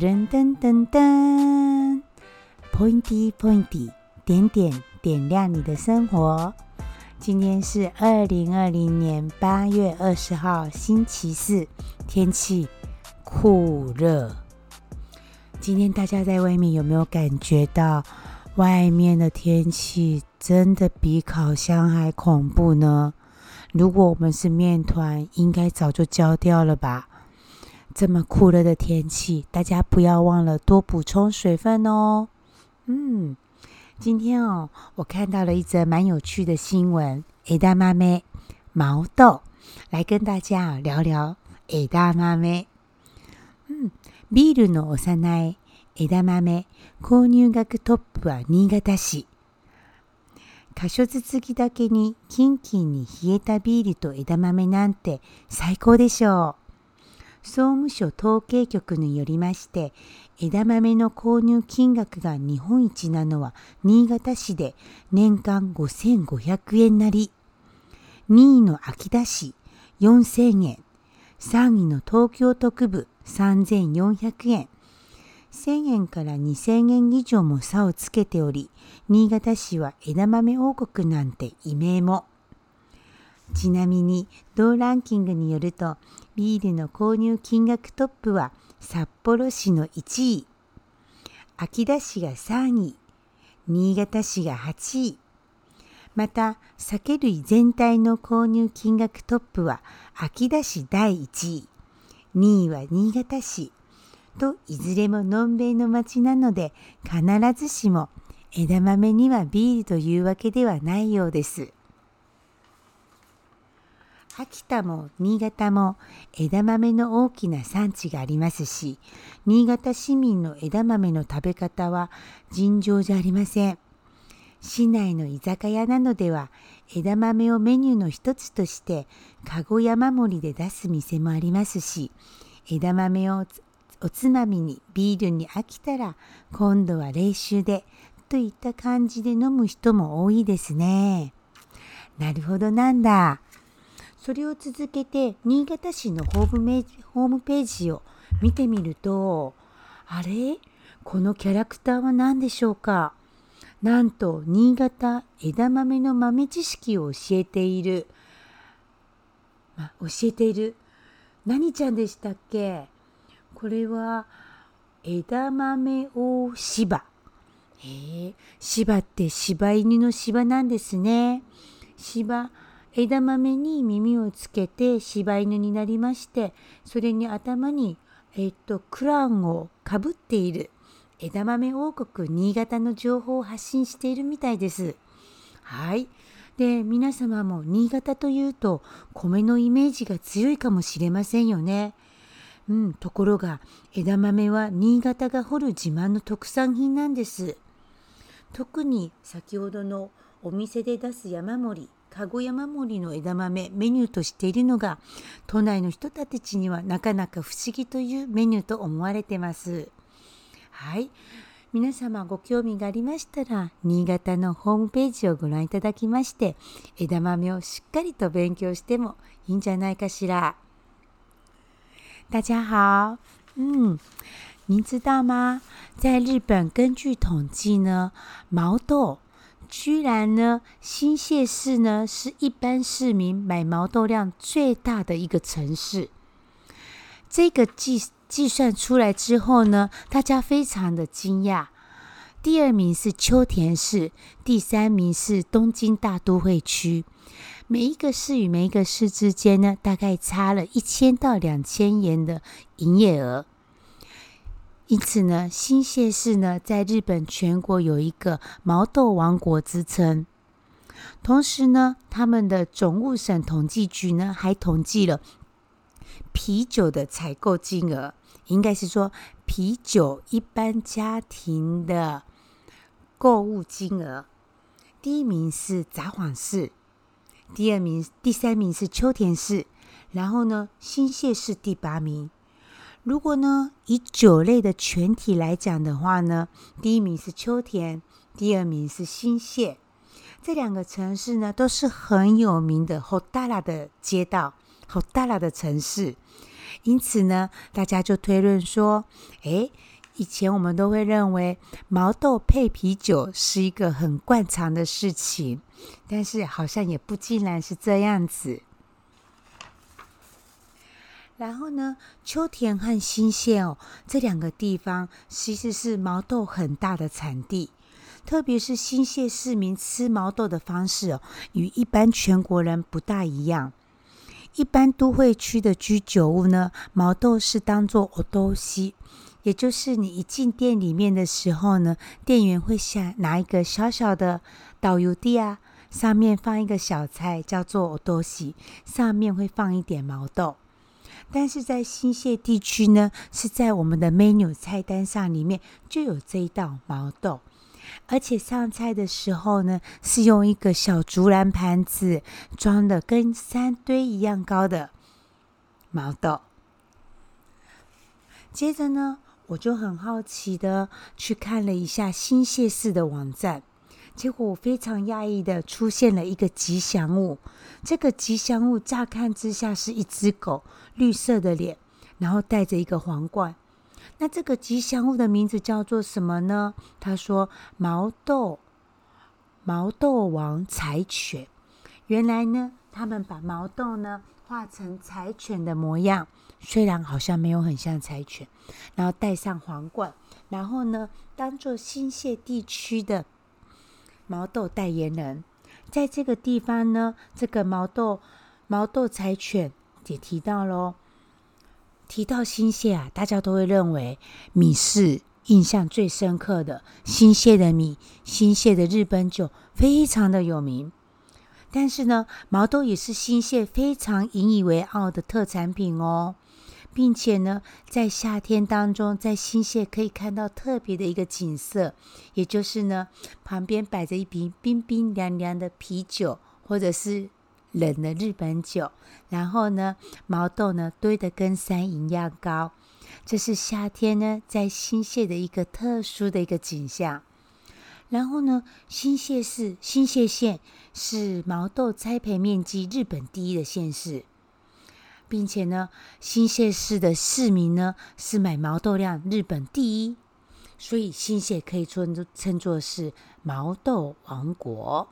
噔噔噔噔，pointy pointy，点点点亮你的生活。今天是二零二零年八月二十号，星期四，天气酷热。今天大家在外面有没有感觉到，外面的天气真的比烤箱还恐怖呢？如果我们是面团，应该早就焦掉了吧？这么酷热的天气，大家不要忘了多补充水分哦。嗯，今天哦，我看到了一则蛮有趣的新闻，诶，大妈妹毛豆来跟大家聊聊诶，大妈妹。うん、ビールのおさない枝豆購入額トップは新潟市。箇所ずつきだけにキンキンに冷えたビールと枝豆なんて最高でしょう。総務省統計局によりまして枝豆の購入金額が日本一なのは新潟市で年間5500円なり2位の秋田市4000円3位の東京都区部3400円1000円から2000円以上も差をつけており新潟市は枝豆王国なんて異名もちなみに同ランキングによるとビールの購入金額トップは札幌市の1位、秋田市が3位、新潟市が8位、また酒類全体の購入金額トップは秋田市第1位、2位は新潟市といずれものんべいの町なので必ずしも枝豆にはビールというわけではないようです。秋田も新潟も枝豆の大きな産地がありますし新潟市民の枝豆の食べ方は尋常じゃありません市内の居酒屋などでは枝豆をメニューの一つとして籠山盛りで出す店もありますし枝豆をおつまみにビールに飽きたら今度は冷酒でといった感じで飲む人も多いですね。なるほどなんだ。それを続けて新潟市のホームメホームページを見てみるとあれこのキャラクターは何でしょうかなんと新潟枝豆の豆知識を教えている、ま教えている何ちゃんでしたっけこれは枝豆を芝へえ芝って柴犬の芝なんですね芝枝豆に耳をつけて柴犬になりましてそれに頭に、えっと、クラウンをかぶっている枝豆王国新潟の情報を発信しているみたいです。はいで皆様も新潟というと米のイメージが強いかもしれませんよね。うん、ところが枝豆は新潟が掘る自慢の特産品なんです。特に先ほどのお店で出す山盛り籠山盛りの枝豆メニューとしているのが都内の人たちにはなかなか不思議というメニューと思われてます。はい皆様ご興味がありましたら新潟のホームページをご覧いただきまして枝豆をしっかりと勉強してもいいんじゃないかしら。大家好，嗯，您知道吗？在日本，根据统计呢，毛豆居然呢，新泻市呢是一般市民买毛豆量最大的一个城市。这个计计算出来之后呢，大家非常的惊讶。第二名是秋田市，第三名是东京大都会区。每一个市与每一个市之间呢，大概差了一千到两千元的营业额。因此呢，新泻市呢，在日本全国有一个“毛豆王国”之称。同时呢，他们的总务省统计局呢，还统计了啤酒的采购金额，应该是说啤酒一般家庭的购物金额。第一名是札幌市，第二名、第三名是秋田市，然后呢，新泻市第八名。如果呢，以酒类的全体来讲的话呢，第一名是秋田，第二名是新泻，这两个城市呢都是很有名的 hot a 的街道、hot a 的城市，因此呢，大家就推论说，诶，以前我们都会认为毛豆配啤酒是一个很惯常的事情，但是好像也不尽然是这样子。然后呢，秋田和新泻哦，这两个地方其实是毛豆很大的产地。特别是新泻市民吃毛豆的方式哦，与一般全国人不大一样。一般都会区的居酒屋呢，毛豆是当做 o 豆西，也就是你一进店里面的时候呢，店员会下拿一个小小的导游的啊，上面放一个小菜叫做 o 豆西，上面会放一点毛豆。但是在新泻地区呢，是在我们的 menu 菜单上里面就有这一道毛豆，而且上菜的时候呢，是用一个小竹篮盘子装的，跟山堆一样高的毛豆。接着呢，我就很好奇的去看了一下新泻市的网站。结果我非常讶异的出现了一个吉祥物，这个吉祥物乍看之下是一只狗，绿色的脸，然后戴着一个皇冠。那这个吉祥物的名字叫做什么呢？他说毛豆，毛豆王柴犬。原来呢，他们把毛豆呢画成柴犬的模样，虽然好像没有很像柴犬，然后戴上皇冠，然后呢当做新泻地区的。毛豆代言人，在这个地方呢，这个毛豆毛豆柴犬也提到喽，提到新蟹啊，大家都会认为米是印象最深刻的。新蟹的米，新蟹的日本酒非常的有名，但是呢，毛豆也是新蟹非常引以为傲的特产品哦。并且呢，在夏天当中，在新泻可以看到特别的一个景色，也就是呢，旁边摆着一瓶冰冰凉凉的啤酒或者是冷的日本酒，然后呢，毛豆呢堆得跟山一样高，这是夏天呢在新泻的一个特殊的一个景象。然后呢，新泻市、新泻县是毛豆栽培面积日本第一的县市。并且呢，新泻市的市民呢是买毛豆量日本第一，所以新泻可以称称作是毛豆王国。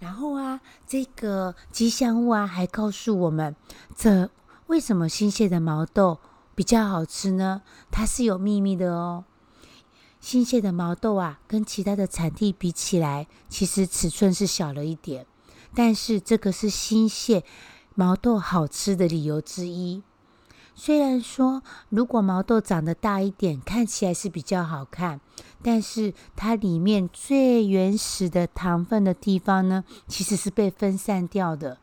然后啊，这个吉祥物啊还告诉我们，这为什么新泻的毛豆比较好吃呢？它是有秘密的哦。新泻的毛豆啊，跟其他的产地比起来，其实尺寸是小了一点，但是这个是新泻。毛豆好吃的理由之一，虽然说如果毛豆长得大一点，看起来是比较好看，但是它里面最原始的糖分的地方呢，其实是被分散掉的。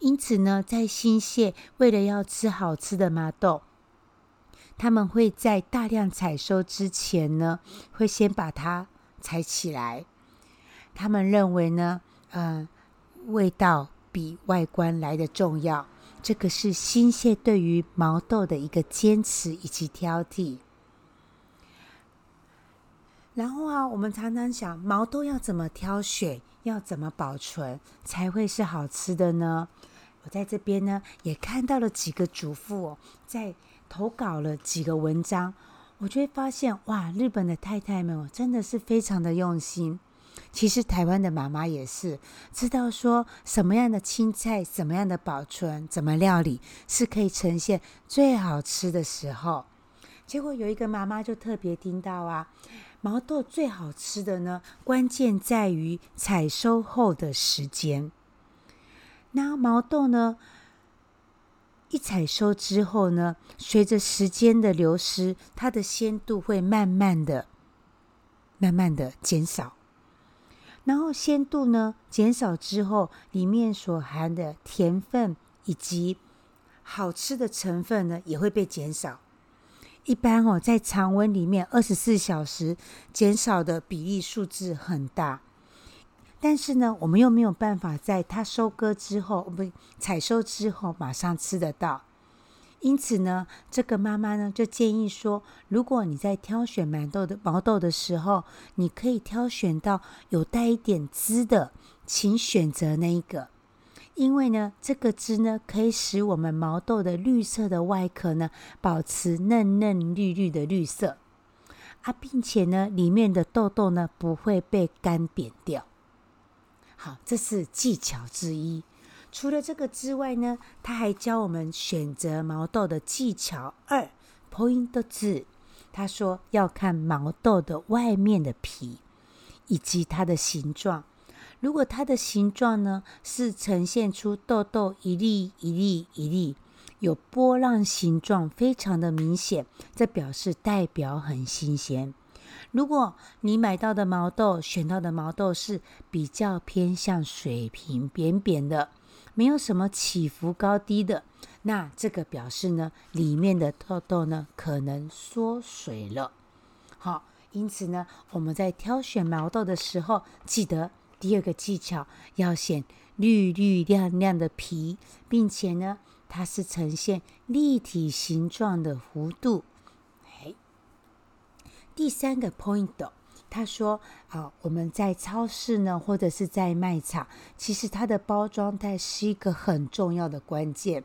因此呢，在新蟹为了要吃好吃的麻豆，他们会在大量采收之前呢，会先把它采起来。他们认为呢，嗯，味道。比外观来的重要，这个是心蟹对于毛豆的一个坚持以及挑剔。然后啊，我们常常想毛豆要怎么挑选，要怎么保存才会是好吃的呢？我在这边呢也看到了几个主妇哦，在投稿了几个文章，我就会发现哇，日本的太太们哦真的是非常的用心。其实台湾的妈妈也是知道说什么样的青菜、什么样的保存、怎么料理是可以呈现最好吃的时候。结果有一个妈妈就特别听到啊，毛豆最好吃的呢，关键在于采收后的时间。那毛豆呢，一采收之后呢，随着时间的流失，它的鲜度会慢慢的、慢慢的减少。然后鲜度呢减少之后，里面所含的甜分以及好吃的成分呢也会被减少。一般哦，在常温里面二十四小时减少的比例数字很大，但是呢，我们又没有办法在它收割之后不采收之后马上吃得到。因此呢，这个妈妈呢就建议说，如果你在挑选馒豆的毛豆的时候，你可以挑选到有带一点汁的，请选择那一个，因为呢，这个汁呢可以使我们毛豆的绿色的外壳呢保持嫩嫩绿绿的绿色，啊，并且呢，里面的豆豆呢不会被干扁掉。好，这是技巧之一。除了这个之外呢，他还教我们选择毛豆的技巧二。point 的字，他说要看毛豆的外面的皮以及它的形状。如果它的形状呢是呈现出豆豆一粒一粒一粒，有波浪形状，非常的明显，这表示代表很新鲜。如果你买到的毛豆选到的毛豆是比较偏向水平扁扁的。没有什么起伏高低的，那这个表示呢，里面的痘痘呢可能缩水了。好，因此呢，我们在挑选毛豆的时候，记得第二个技巧，要选绿绿亮亮的皮，并且呢，它是呈现立体形状的弧度。哎，第三个 point。他说：“啊，我们在超市呢，或者是在卖场，其实它的包装袋是一个很重要的关键。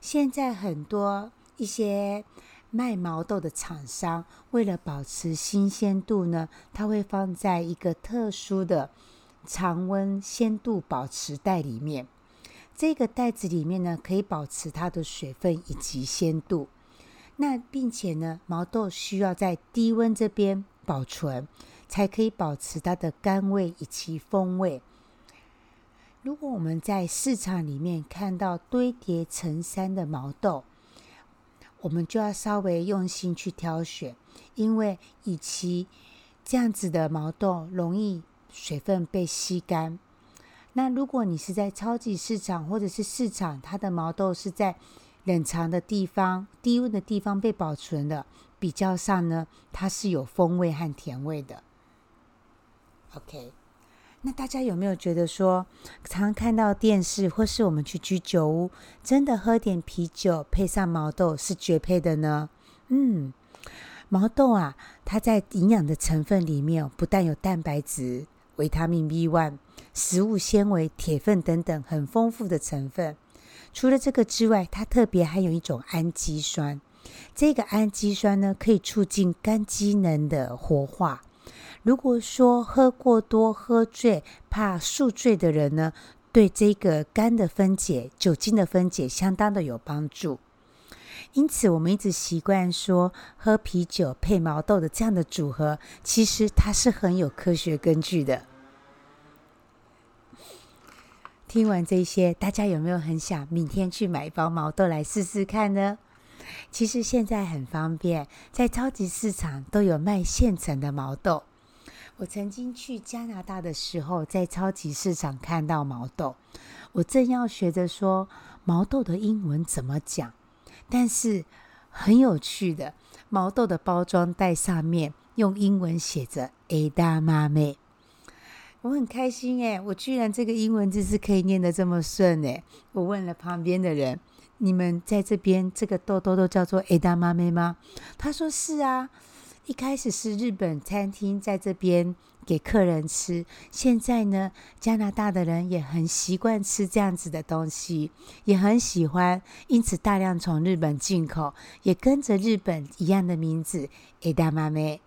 现在很多一些卖毛豆的厂商，为了保持新鲜度呢，它会放在一个特殊的常温鲜度保持袋里面。这个袋子里面呢，可以保持它的水分以及鲜度。那并且呢，毛豆需要在低温这边保存。”才可以保持它的甘味以及风味。如果我们在市场里面看到堆叠成山的毛豆，我们就要稍微用心去挑选，因为以其这样子的毛豆容易水分被吸干。那如果你是在超级市场或者是市场，它的毛豆是在冷藏的地方、低温的地方被保存的，比较上呢，它是有风味和甜味的。OK，那大家有没有觉得说，常看到电视或是我们去居酒屋，真的喝点啤酒配上毛豆是绝配的呢？嗯，毛豆啊，它在营养的成分里面，不但有蛋白质、维他命 b one、食物纤维、铁分等等很丰富的成分。除了这个之外，它特别还有一种氨基酸，这个氨基酸呢，可以促进肝机能的活化。如果说喝过多、喝醉、怕宿醉的人呢，对这个肝的分解、酒精的分解相当的有帮助。因此，我们一直习惯说喝啤酒配毛豆的这样的组合，其实它是很有科学根据的。听完这些，大家有没有很想明天去买一包毛豆来试试看呢？其实现在很方便，在超级市场都有卖现成的毛豆。我曾经去加拿大的时候，在超级市场看到毛豆，我正要学着说毛豆的英文怎么讲，但是很有趣的，毛豆的包装袋上面用英文写着 d a 大妈妹”，我很开心诶，我居然这个英文字是可以念得这么顺诶，我问了旁边的人，你们在这边这个豆豆都叫做 d a 大妈 m 吗？他说是啊。一开始是日本餐厅在这边给客人吃，现在呢，加拿大的人也很习惯吃这样子的东西，也很喜欢，因此大量从日本进口，也跟着日本一样的名字 e d a m a m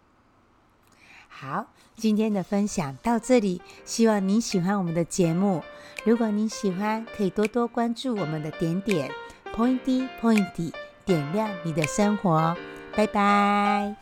好，今天的分享到这里，希望你喜欢我们的节目。如果您喜欢，可以多多关注我们的点点 （pointy pointy），点亮你的生活。拜拜。